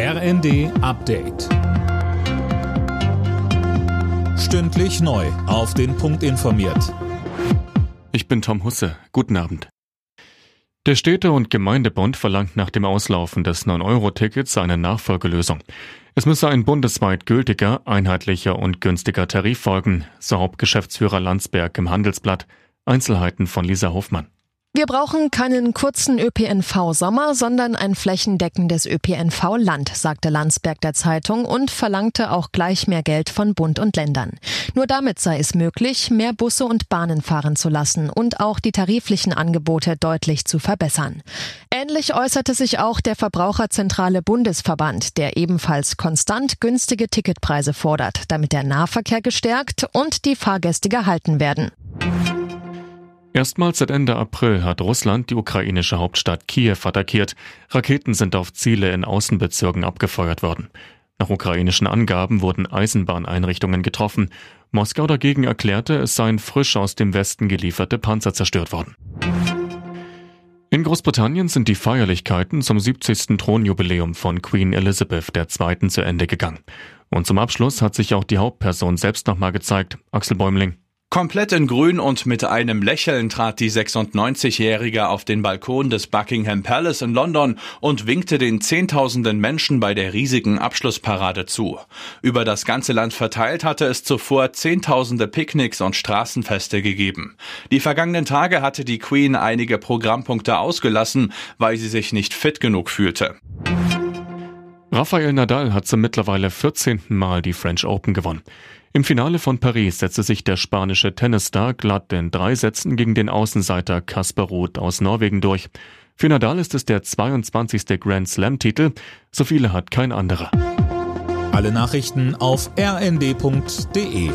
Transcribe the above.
RND Update. Stündlich neu. Auf den Punkt informiert. Ich bin Tom Husse. Guten Abend. Der Städte- und Gemeindebund verlangt nach dem Auslaufen des 9-Euro-Tickets eine Nachfolgelösung. Es müsse ein bundesweit gültiger, einheitlicher und günstiger Tarif folgen, so Hauptgeschäftsführer Landsberg im Handelsblatt. Einzelheiten von Lisa Hofmann. Wir brauchen keinen kurzen ÖPNV-Sommer, sondern ein flächendeckendes ÖPNV-Land, sagte Landsberg der Zeitung und verlangte auch gleich mehr Geld von Bund und Ländern. Nur damit sei es möglich, mehr Busse und Bahnen fahren zu lassen und auch die tariflichen Angebote deutlich zu verbessern. Ähnlich äußerte sich auch der Verbraucherzentrale Bundesverband, der ebenfalls konstant günstige Ticketpreise fordert, damit der Nahverkehr gestärkt und die Fahrgäste gehalten werden. Erstmals seit Ende April hat Russland die ukrainische Hauptstadt Kiew attackiert. Raketen sind auf Ziele in Außenbezirken abgefeuert worden. Nach ukrainischen Angaben wurden Eisenbahneinrichtungen getroffen. Moskau dagegen erklärte, es seien frisch aus dem Westen gelieferte Panzer zerstört worden. In Großbritannien sind die Feierlichkeiten zum 70. Thronjubiläum von Queen Elizabeth II. zu Ende gegangen. Und zum Abschluss hat sich auch die Hauptperson selbst nochmal gezeigt, Axel Bäumling. Komplett in Grün und mit einem Lächeln trat die 96-Jährige auf den Balkon des Buckingham Palace in London und winkte den Zehntausenden Menschen bei der riesigen Abschlussparade zu. Über das ganze Land verteilt hatte es zuvor Zehntausende Picknicks und Straßenfeste gegeben. Die vergangenen Tage hatte die Queen einige Programmpunkte ausgelassen, weil sie sich nicht fit genug fühlte. Rafael Nadal hat zum mittlerweile 14. Mal die French Open gewonnen. Im Finale von Paris setzte sich der spanische Tennisstar glatt in drei Sätzen gegen den Außenseiter Kasper Roth aus Norwegen durch. Für Nadal ist es der 22. Grand Slam-Titel. So viele hat kein anderer. Alle Nachrichten auf rnd.de